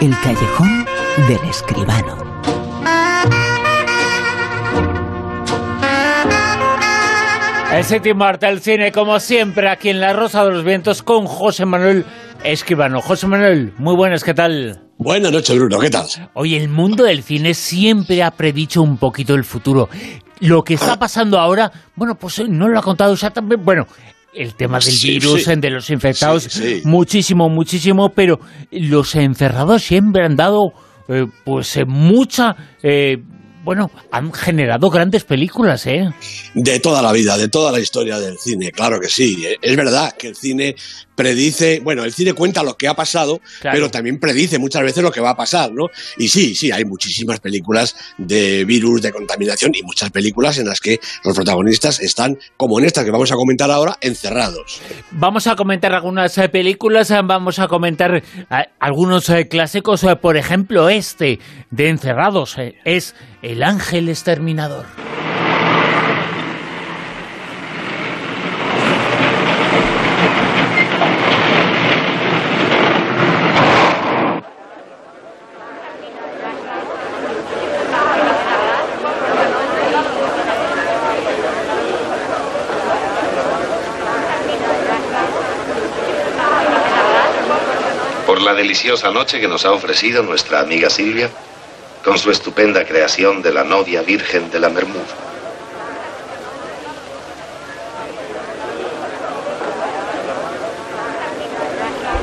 El callejón del escribano. El séptimo arte del cine, como siempre, aquí en La Rosa de los Vientos con José Manuel Escribano. José Manuel, muy buenas, ¿qué tal? Buenas noches, Bruno, ¿qué tal? Hoy el mundo del cine siempre ha predicho un poquito el futuro. Lo que está pasando ahora, bueno, pues no lo ha contado exactamente. Bueno, el tema del Sí, virus, sí. de los infectados, Sí, muchísimo, muchísimo, pero los encerrados siempre han dado, eh, pues, eh, mucha. eh, bueno, han generado grandes películas, ¿eh? De toda la vida, de toda la historia del cine, claro que sí. Es verdad que el cine predice, bueno, el cine cuenta lo que ha pasado, Claro. pero también predice muchas veces lo que va a pasar, ¿no? Y sí, sí, hay muchísimas películas de virus, de contaminación y muchas películas en las que los protagonistas están, como en esta que vamos a comentar ahora, encerrados. Vamos a comentar algunas eh, películas, eh, vamos a comentar eh, algunos clásicos, por ejemplo este de Encerrados, es El Ángel Exterminador. Deliciosa noche que nos ha ofrecido nuestra amiga Silvia con su estupenda creación de la novia virgen de la Mermud.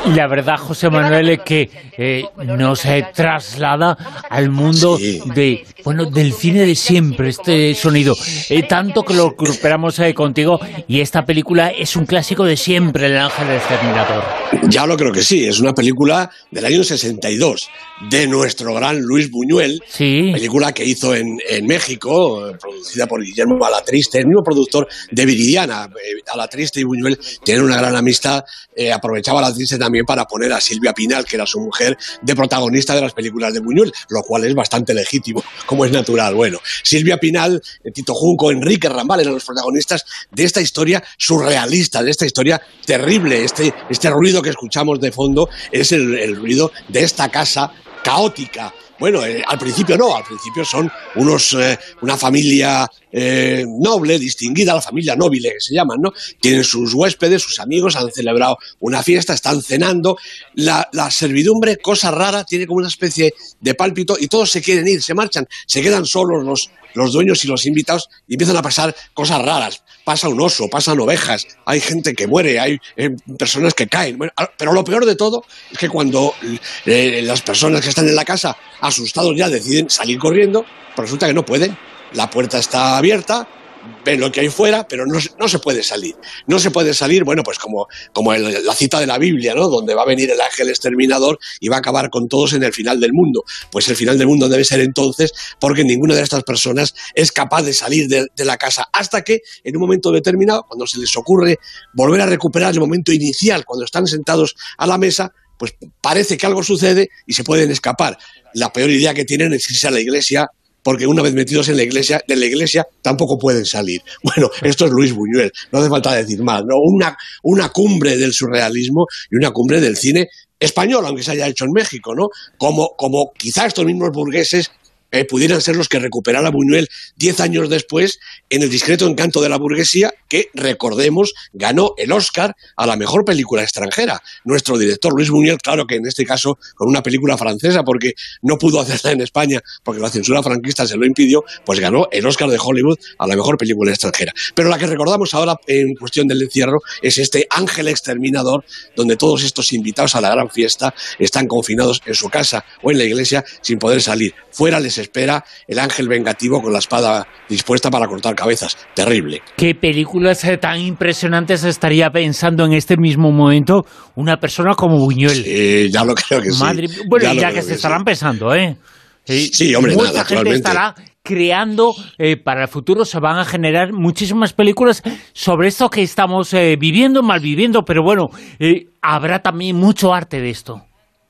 Y la verdad, José Manuel, es que eh, nos eh, traslada al mundo Sí. de bueno del cine de siempre, este sonido. Eh, tanto que lo recuperamos eh, contigo y esta película es un clásico de siempre, El Ángel Exterminador. Ya lo creo que sí, es una película del año 62 de nuestro gran Luis Buñuel, Sí. película que hizo en, en México, producida por Guillermo Alatriste, el mismo productor de Viridiana. Eh, Alatriste y Buñuel tienen una gran amistad. eh, aprovechaba Alatriste también para poner a Silvia Pinal, que era su mujer, de protagonista de las películas de Buñuel, lo cual es bastante legítimo, como es natural. Bueno, Silvia Pinal, eh, Tito Junco, Enrique Rambal eran los protagonistas de esta historia surrealista, de esta historia terrible. Este, este ruido que escuchamos de fondo es el ruido de esta casa caótica. Bueno, eh, al principio no, al principio son unos, eh, una familia eh, noble, distinguida, la familia nobile que se llaman, ¿no? Tienen sus huéspedes, sus amigos, han celebrado una fiesta, están cenando. La, la servidumbre, cosa rara, tiene como una especie de pálpito y todos se quieren ir, se marchan, se quedan solos los, los dueños y los invitados y empiezan a pasar cosas raras. Pasa un oso, pasan ovejas, hay gente que muere, hay eh, personas que caen. Ah, pero lo peor de todo es que cuando eh, las personas que están en la casa, asustados ya, deciden salir corriendo, pues resulta que no pueden. La puerta está abierta, ven lo que hay fuera, pero no, no se puede salir. No se puede salir, bueno, pues como, como la cita de la Biblia, ¿no? Donde va a venir el ángel exterminador y va a acabar con todos en el final del mundo. Pues el final del mundo debe ser entonces porque ninguna de estas personas es capaz de salir de, de la casa hasta que en un momento determinado, cuando se les ocurre volver a recuperar el momento inicial, cuando están sentados a la mesa, pues parece que algo sucede y se pueden escapar. La peor idea que tienen es irse a la iglesia porque una vez metidos en la iglesia, de la iglesia tampoco pueden salir. Bueno, esto es Luis Buñuel, no hace falta decir más, ¿no? Una, una cumbre del surrealismo y una cumbre del cine español, aunque se haya hecho en México, ¿no? Como, como quizá estos mismos burgueses eh, pudieran ser los que recuperara Buñuel diez años después en El discreto encanto de la burguesía, que, recordemos, ganó el Oscar a la mejor película extranjera. Nuestro director Luis Buñuel, claro que en este caso con una película francesa, porque no pudo hacerla en España, porque la censura franquista se lo impidió, pues ganó el Oscar de Hollywood a la mejor película extranjera. Pero la que recordamos ahora en cuestión del encierro es este Ángel Exterminador, donde todos estos invitados a la gran fiesta están confinados en su casa o en la iglesia sin poder salir. Fuera les espera el ángel vengativo con la espada dispuesta para cortar cabezas. Terrible. ¿Qué películas eh, tan impresionantes estaría pensando en este mismo momento una persona como Buñuel? Sí, ya lo creo que sí. Madre. Bueno, ya, que se sí. estarán pensando, ¿eh? Sí, hombre, Mucha nada, gente estará creando eh, para el futuro, se van a generar muchísimas películas sobre esto que estamos eh, viviendo, mal viviendo, pero bueno, eh, habrá también mucho arte de esto.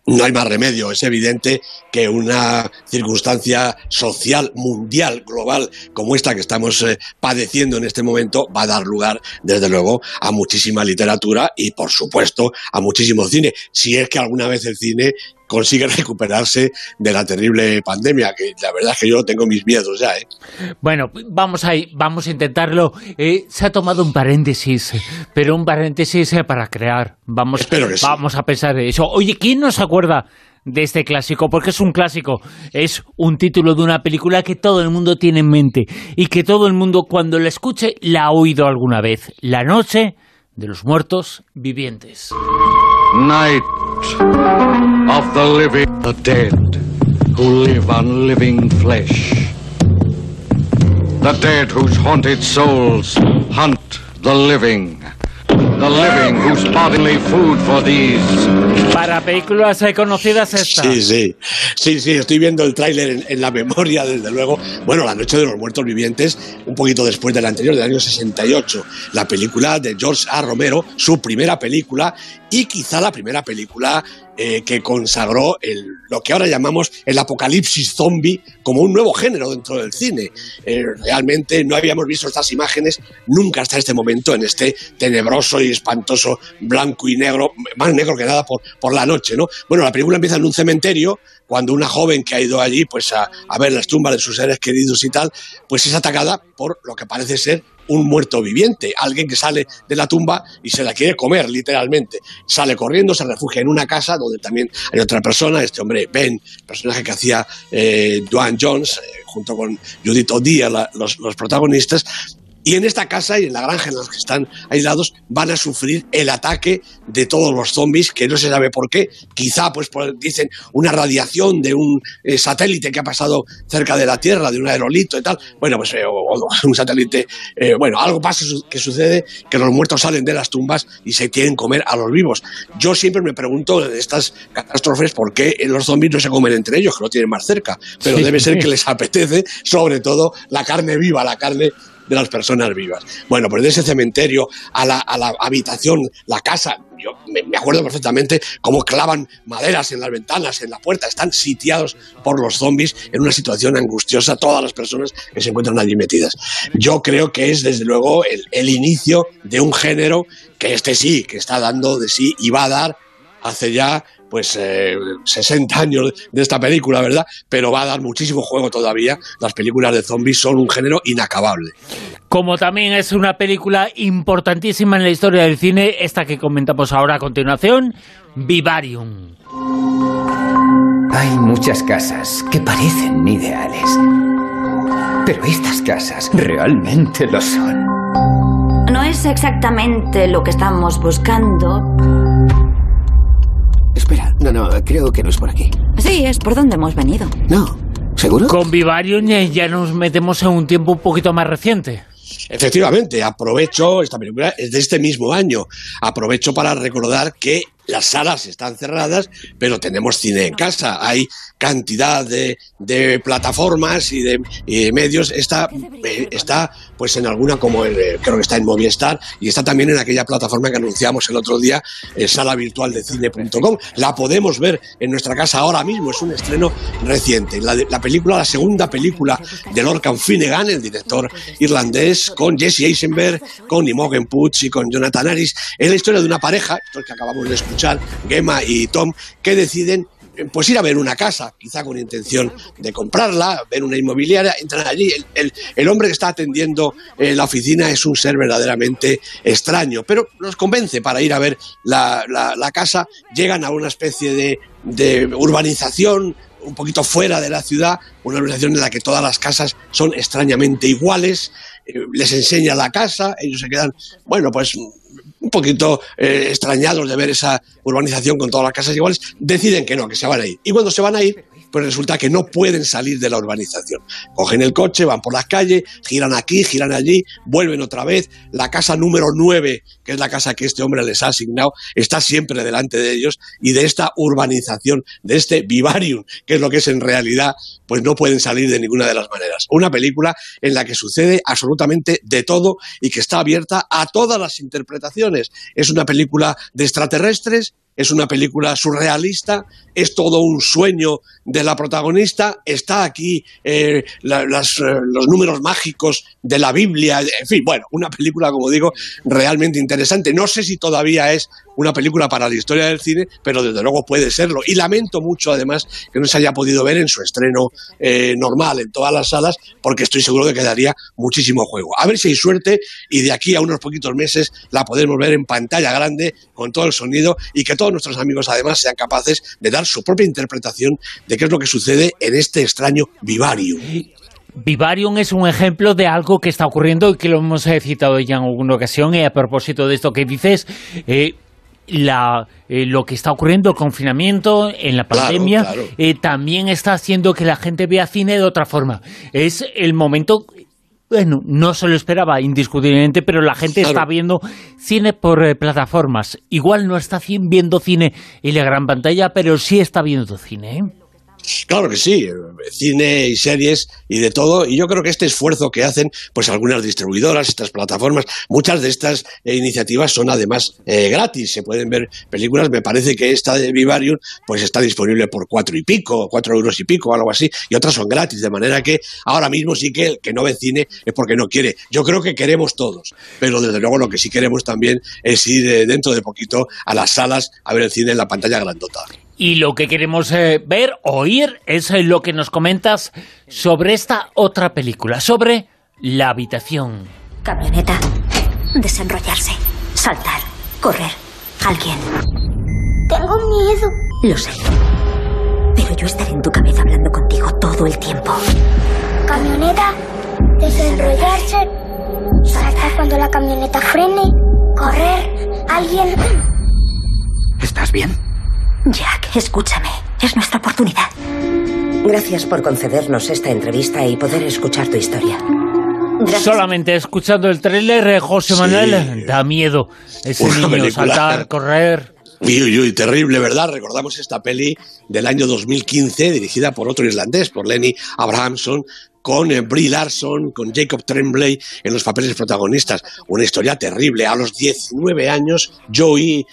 No hay más remedio, es evidente que una circunstancia social, mundial, global, como esta que estamos eh, padeciendo en este momento, va a dar lugar, desde luego, a muchísima literatura y, por supuesto, a muchísimo cine. Si es que alguna vez el cine consigue recuperarse de la terrible pandemia, que la verdad es que yo tengo mis miedos ya. ¿eh? Bueno, vamos a, vamos a intentarlo. Eh, se ha tomado un paréntesis, pero un paréntesis eh, para crear. Vamos, Espero que sí. vamos a pensar en eso. Oye, ¿quién no se acuerda de este clásico? Porque es un clásico, es un título de una película que todo el mundo tiene en mente y que todo el mundo cuando la escuche la ha oído alguna vez. La noche de los muertos vivientes. Night of the living, the dead who live on living flesh. The dead whose haunted souls hunt the living. The living whose bodily food for these. Para películas conocidas esta. Sí, sí, sí, sí, estoy viendo el tráiler en, en la memoria, desde luego. Bueno, La Noche de los Muertos Vivientes, un poquito después del anterior, del año 68. La película de George A. Romero, su primera película y quizá la primera película eh, que consagró lo que ahora llamamos el apocalipsis zombie como un nuevo género dentro del cine. Eh, realmente no habíamos visto estas imágenes nunca hasta este momento en este tenebroso y espantoso blanco y negro, más negro que nada por, por la noche, ¿no? Bueno, la película empieza en un cementerio cuando una joven que ha ido allí pues a, a ver las tumbas de sus seres queridos y tal, pues es atacada por lo que parece ser un muerto viviente, alguien que sale de la tumba y se la quiere comer, literalmente. Sale corriendo, se refugia en una casa donde también hay otra persona, este hombre Ben, personaje que hacía eh, Dwayne Jones, eh, junto con Judith O'Dea, los protagonistas. Y en esta casa y en la granja en las que están aislados van a sufrir el ataque de todos los zombies, que no se sabe por qué. Quizá, pues, por- dicen, una radiación de un eh, satélite que ha pasado cerca de la Tierra, de un aerolito y tal. Bueno, pues, eh, o, o un satélite, eh, bueno, algo pasa su- que sucede, que los muertos salen de las tumbas y se quieren comer a los vivos. Yo siempre me pregunto de estas catástrofes por qué los zombies no se comen entre ellos, que lo tienen más cerca. Pero Sí. debe ser que les apetece, sobre todo, la carne viva, la carne de las personas vivas. Bueno, pues de ese cementerio a la, a la habitación, la casa, yo me, acuerdo perfectamente cómo clavan maderas en las ventanas, en la puerta, están sitiados por los zombies en una situación angustiosa, todas las personas que se encuentran allí metidas. Yo creo que es desde luego el, el inicio de un género que este sí, que está dando de sí y va a dar hace ya pues eh, 60 años de esta película, ¿verdad? Pero va a dar muchísimo juego todavía. Las películas de zombies son un género inacabable. Como también es una película importantísima en la historia del cine, esta que comentamos ahora a continuación, Vivarium. Hay muchas casas que parecen ideales. Pero estas casas realmente lo son. No es exactamente lo que estamos buscando. Espera, no, no, creo que no es por aquí. Sí, es por donde hemos venido. No, ¿seguro? Con Vivarium ya- nos metemos en un tiempo un poquito más reciente. Efectivamente, aprovecho, esta película es de este mismo año, aprovecho para recordar que las salas están cerradas, pero tenemos cine en casa. Hay cantidad de, de plataformas y de, medios. Está, eh, está pues en alguna como eh, creo que está en Movistar y está también en aquella plataforma que anunciamos el otro día, sala virtual de cine.com. La podemos ver en nuestra casa ahora mismo, es un estreno reciente. La, película, la segunda película de Lorcan Finnegan, el director irlandés, con Jesse Eisenberg, con Imogen Poots y con Jonathan Harris. Es la historia de una pareja, esto que acabamos de escuchar, Gemma y Tom, que deciden eh, pues ir a ver una casa, quizá con intención de comprarla, ver una inmobiliaria, entran allí. El, el- el hombre que está atendiendo eh, la oficina es un ser verdaderamente extraño, pero los convence para ir a ver la, la- la casa. Llegan a una especie de, de urbanización un poquito fuera de la ciudad, una urbanización en la que todas las casas son extrañamente iguales. eh, les enseña la casa, ellos se quedan, bueno, pues un poquito eh, extrañados de ver esa urbanización con todas las casas iguales, deciden que no, que se van a ir. Y cuando se van a ir, pues resulta que no pueden salir de la urbanización. Cogen el coche, van por las calles, giran aquí, giran allí, vuelven otra vez. La casa número 9, que es la casa que este hombre les ha asignado, está siempre delante de ellos y de esta urbanización, de este vivarium, que es lo que es en realidad, pues no pueden salir de ninguna de las maneras. Una película en la que sucede absolutamente de todo y que está abierta a todas las interpretaciones. Es una película de extraterrestres, es una película surrealista, es todo un sueño de la protagonista, está aquí eh, eh, los números mágicos de la Biblia, en fin, bueno, una película, como digo, realmente interesante. No sé si todavía es una película para la historia del cine, pero desde luego puede serlo. Y lamento mucho, además, que no se haya podido ver en su estreno eh, normal en todas las salas, porque estoy seguro que daría muchísimo juego. A ver si hay suerte y de aquí a unos poquitos meses la podemos ver en pantalla grande, con todo el sonido, y que todos nuestros amigos, además, sean capaces de dar su propia interpretación de qué es lo que sucede en este extraño Vivarium. Vivarium es un ejemplo de algo que está ocurriendo y que lo hemos eh, citado ya en alguna ocasión. Y a propósito de esto que dices, eh, la, eh, lo que está ocurriendo, el confinamiento, en la pandemia, también está haciendo que la gente vea cine de otra forma. Es el momento bueno, no se lo esperaba indiscutiblemente, pero la gente está viendo cine por plataformas. Igual no está viendo cine en la gran pantalla, pero sí está viendo cine. ¿Eh? Claro que sí, cine y series y de todo. Y yo creo que este esfuerzo que hacen, pues algunas distribuidoras, estas plataformas, muchas de estas eh, iniciativas son además eh, gratis. Se pueden ver películas. Me parece que esta de Vivarium, pues está disponible por cuatro y pico, cuatro euros y pico, algo así. Y otras son gratis, de manera que ahora mismo sí que el que no ve cine es porque no quiere. Yo creo que queremos todos, pero desde luego lo que sí queremos también es ir eh, dentro de poquito a las salas a ver el cine en la pantalla grandota. Y lo que queremos eh, ver, oír, es eh, lo que nos comentas sobre esta otra película, sobre La habitación. Camioneta, desenrollarse, saltar, correr, alguien. Tengo miedo. Lo sé. Pero yo estaré en tu cabeza hablando contigo todo el tiempo. Camioneta, desenrollarse, saltar cuando la camioneta frene, correr, alguien. ¿Estás bien? Jack, escúchame. Es nuestra oportunidad. Gracias por concedernos esta entrevista y poder escuchar tu historia. Solamente escuchando el tráiler, eh, José Manuel, da miedo. Ese niño saltar, correr. Uy, uy, terrible, ¿verdad? Recordamos esta peli del año 2015, dirigida por otro irlandés, por Lenny Abrahamson, con eh, Brie Larson, con Jacob Tremblay en los papeles protagonistas. Una historia terrible. A los 19 años, Joey,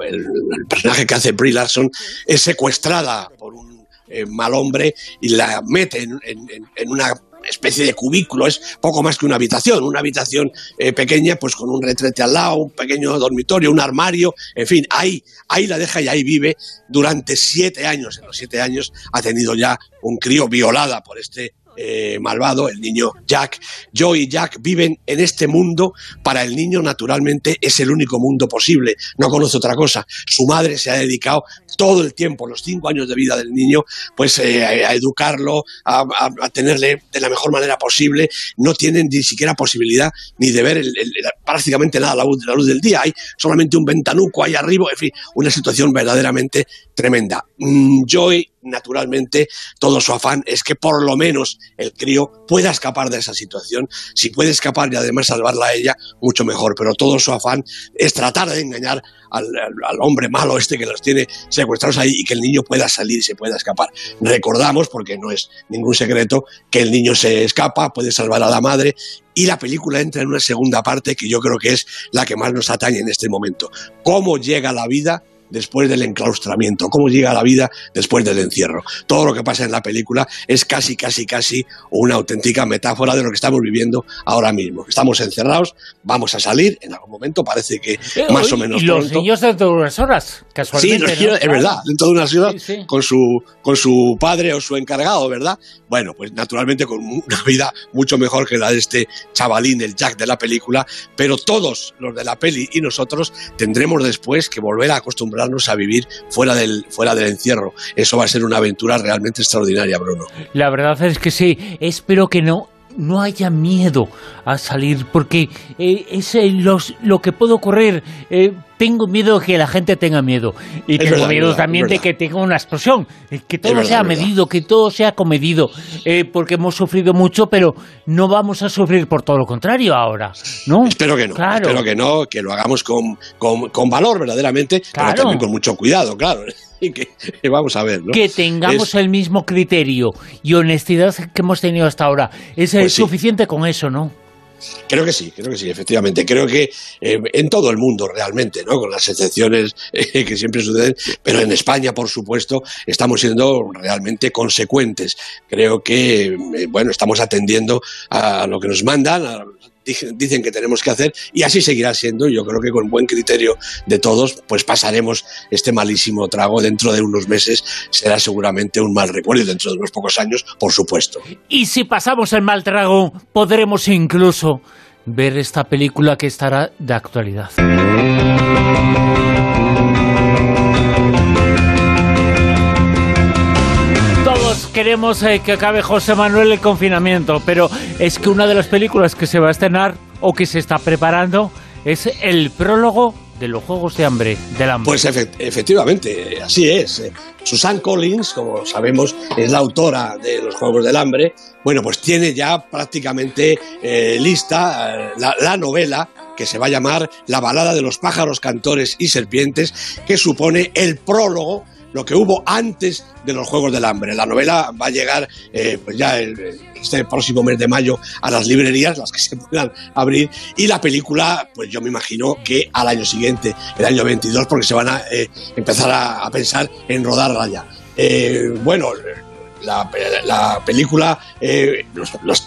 el, personaje que hace Brie Larson, es secuestrada por un eh, mal hombre y la mete en, una especie de cubículo, es poco más que una habitación, una habitación eh, pequeña, pues con un retrete al lado, un pequeño dormitorio, un armario, en fin, ahí, ahí la deja y ahí vive durante siete años. En los siete años ha tenido ya un crío violada por este eh, malvado, el niño Jack. Joe y Jack viven en este mundo. Para el niño, naturalmente, es el único mundo posible. No conoce otra cosa. Su madre se ha dedicado todo el tiempo, los cinco años de vida del niño, pues eh, a educarlo, a, tenerle de la mejor manera posible. No tienen ni siquiera posibilidad ni de ver prácticamente nada la, luz, la luz del día. Hay solamente un ventanuco ahí arriba. En fin, una situación verdaderamente tremenda. Mm, Joy naturalmente, todo su afán es que por lo menos el crío pueda escapar de esa situación. Si puede escapar y además salvarla a ella, mucho mejor. Pero todo su afán es tratar de engañar al, hombre malo este que los tiene secuestrados ahí y que el niño pueda salir y se pueda escapar. Recordamos, porque no es ningún secreto, que el niño se escapa, puede salvar a la madre y la película entra en una segunda parte que yo creo que es la que más nos atañe en este momento. ¿Cómo llega la vida después del enclaustramiento, cómo llega la vida después del encierro. Todo lo que pasa en la película es casi, casi, casi una auténtica metáfora de lo que estamos viviendo ahora mismo. Estamos encerrados, vamos a salir, en algún momento parece que más o menos. Y los niños dentro de unas horas, casualmente. Sí, es verdad, dentro de unas horas, Con, su, con su padre o su encargado, ¿verdad? Bueno, pues naturalmente con una vida mucho mejor que la de este chavalín, el Jack de la película, pero todos los de la peli y nosotros tendremos después que volver a acostumbrar a vivir fuera del, fuera del encierro. Eso va a ser una aventura realmente extraordinaria, Bruno. La verdad es que sí. Espero que no no haya miedo a salir, porque eh, es eh, lo que puede ocurrir. Eh, tengo miedo de que la gente tenga miedo. Y tengo miedo también de que tenga una explosión. Que todo sea medido, que todo sea comedido. porque hemos sufrido mucho, pero no vamos a sufrir por todo lo contrario ahora. ¿no? Espero que no. Espero que no, que lo hagamos con, con, valor verdaderamente, pero también con mucho cuidado, claro. Que, vamos a ver, ¿no? Que tengamos el mismo criterio y honestidad que hemos tenido hasta ahora. Es pues suficiente con eso, ¿no? Creo que sí, creo que sí, efectivamente. Creo que eh, en todo el mundo realmente, ¿no? Con las excepciones eh, que siempre suceden, pero en España, por supuesto, estamos siendo realmente consecuentes. Creo que, eh, bueno, estamos atendiendo a lo que nos mandan, dicen que tenemos que hacer y así seguirá siendo. Yo creo que con buen criterio de todos, pues pasaremos este malísimo trago dentro de unos meses. Será seguramente un mal recuerdo y dentro de unos pocos años, por supuesto. Y si pasamos el mal trago, podremos incluso ver esta película que estará de actualidad. Queremos eh, que acabe José Manuel el confinamiento, pero es que una de las películas que se va a estrenar o que se está preparando es el prólogo de los Juegos de Hambre, del Hambre. Pues efectivamente, así es. Eh, Susan Collins, como sabemos, es la autora de los Juegos del Hambre. Bueno, pues tiene ya prácticamente eh, lista la, novela que se va a llamar La balada de los pájaros, cantores y serpientes, que supone el prólogo lo que hubo antes de los Juegos del Hambre. La novela va a llegar pues ya este próximo mes de mayo a las librerías, las que se puedan abrir, y la película, pues yo me imagino que al año siguiente, el año 22, porque se van a eh, empezar a, pensar en rodarla ya. Eh, bueno, la, película, eh,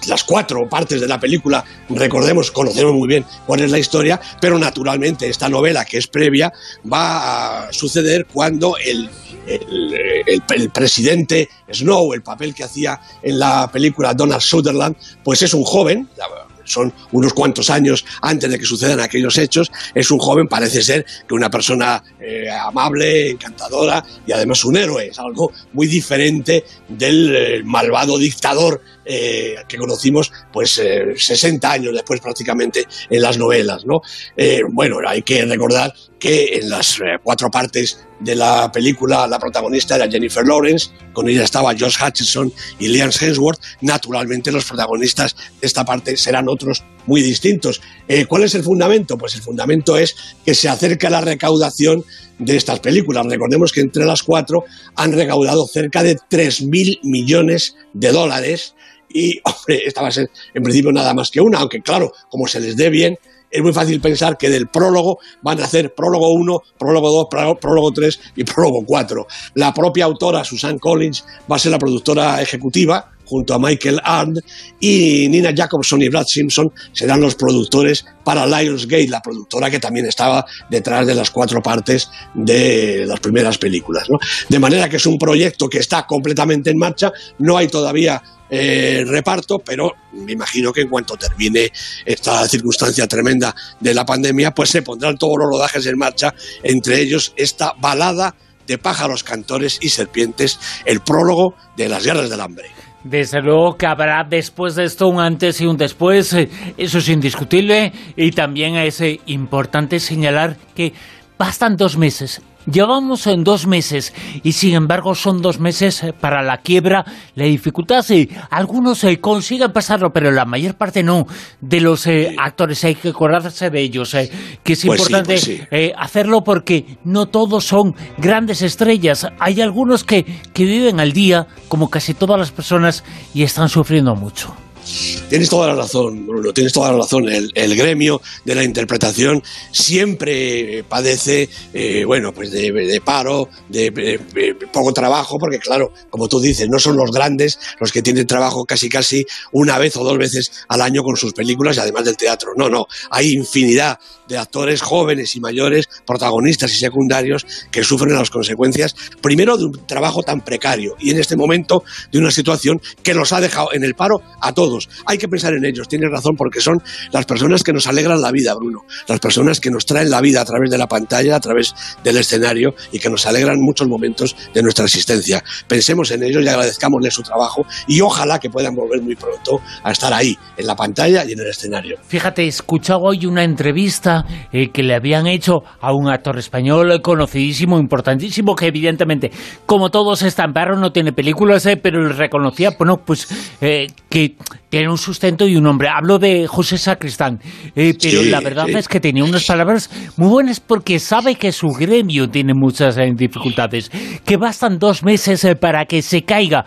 las cuatro partes de la película, recordemos, conocemos muy bien cuál es la historia, pero naturalmente esta novela que es previa va a suceder cuando el el, presidente Snow, el papel que hacía en la película Donald Sutherland, pues es un joven, son unos cuantos años antes de que sucedan aquellos hechos, es un joven, parece ser que una persona eh, amable, encantadora y además un héroe, es algo muy diferente del eh, malvado dictador eh, que conocimos pues 60 años después prácticamente en las novelas. ¿no? bueno, hay que recordar que en las cuatro partes de la película la protagonista era Jennifer Lawrence, con ella estaba Josh Hutcherson y Liam Hemsworth. Naturalmente los protagonistas de esta parte serán otros muy distintos. Eh, ¿Cuál es el fundamento? Pues el fundamento es que se acerca la recaudación de estas películas. Recordemos que entre las cuatro han recaudado cerca de 3.000 millones de dólares y, hombre, esta va a ser en principio nada más que una, aunque claro, como se les dé bien, es muy fácil pensar que del prólogo van a hacer prólogo 1, prólogo 2, prólogo 3 y prólogo 4. La propia autora, Susan Collins, va a ser la productora ejecutiva junto a Michael Arndt y Nina Jacobson y Brad Simpson serán los productores para Lionsgate, la productora que también estaba detrás de las cuatro partes de las primeras películas. De manera que es un proyecto que está completamente en marcha, no hay todavía eh, reparto, pero me imagino que en cuanto termine esta circunstancia tremenda de la pandemia, pues se pondrán todos los rodajes en marcha, entre ellos esta balada de pájaros, cantores y serpientes, el prólogo de las guerras del hambre. Desde luego que habrá después de esto un antes y un después, eh, eso es indiscutible, y también es eh, importante señalar que bastan dos meses Llevamos en dos meses y sin embargo son dos meses eh, para la quiebra, la dificultad. Sí, algunos eh, consiguen pasarlo, pero la mayor parte no. De los eh, actores hay que acordarse de ellos, que es pues importante pues hacerlo porque no todos son grandes estrellas. Hay algunos que, que viven al día, como casi todas las personas, y están sufriendo mucho. Tienes toda la razón, Bruno, tienes toda la razón. El, gremio de la interpretación siempre padece, eh, bueno, pues de, paro, de, poco trabajo, porque claro, como tú dices, no son los grandes los que tienen trabajo casi casi una vez o dos veces al año con sus películas y además del teatro. No, no, hay infinidad de actores jóvenes y mayores, protagonistas y secundarios, que sufren las consecuencias, primero de un trabajo tan precario y en este momento de una situación que los ha dejado en el paro a todos. Hay que pensar en ellos, tienes razón, porque son las personas que nos alegran la vida, Bruno, las personas que nos traen la vida a través de la pantalla, a través del escenario y que nos alegran muchos momentos de nuestra existencia. Pensemos en ellos y agradezcámosles su trabajo y ojalá que puedan volver muy pronto a estar ahí, en la pantalla y en el escenario. Fíjate, he escuchado hoy una entrevista eh, que le habían hecho a un actor español conocidísimo, importantísimo, que evidentemente, como todos están perros, no tiene películas, eh, pero reconocía, bueno, pues eh, que tiene un sustento y un nombre. Hablo de José Sacristán, pero la verdad es que tenía unas palabras muy buenas porque sabe que su gremio tiene muchas dificultades, que bastan dos meses para que se caiga.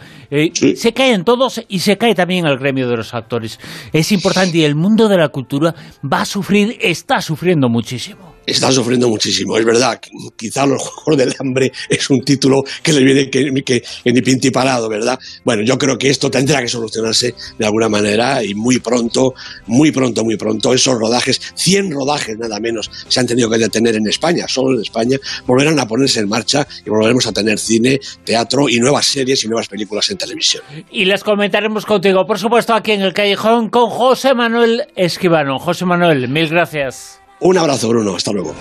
Se caen todos y se cae también el gremio de los actores. Es importante y el mundo de la cultura va a sufrir, está sufriendo muchísimo. Están sufriendo muchísimo. Es verdad, quizá los Juegos del Hambre es un título que les viene que, que, que ni pinti parado, ¿verdad? Bueno, yo creo que esto tendrá que solucionarse de alguna manera y muy pronto, muy pronto, muy pronto, esos rodajes, 100 rodajes nada menos, se han tenido que detener en España, solo en España, volverán a ponerse en marcha y volveremos a tener cine, teatro y nuevas series y nuevas películas en televisión. Y las comentaremos contigo, por supuesto, aquí en el Callejón con José Manuel Esquivano. José Manuel, mil gracias. Un abrazo, Bruno. Hasta luego.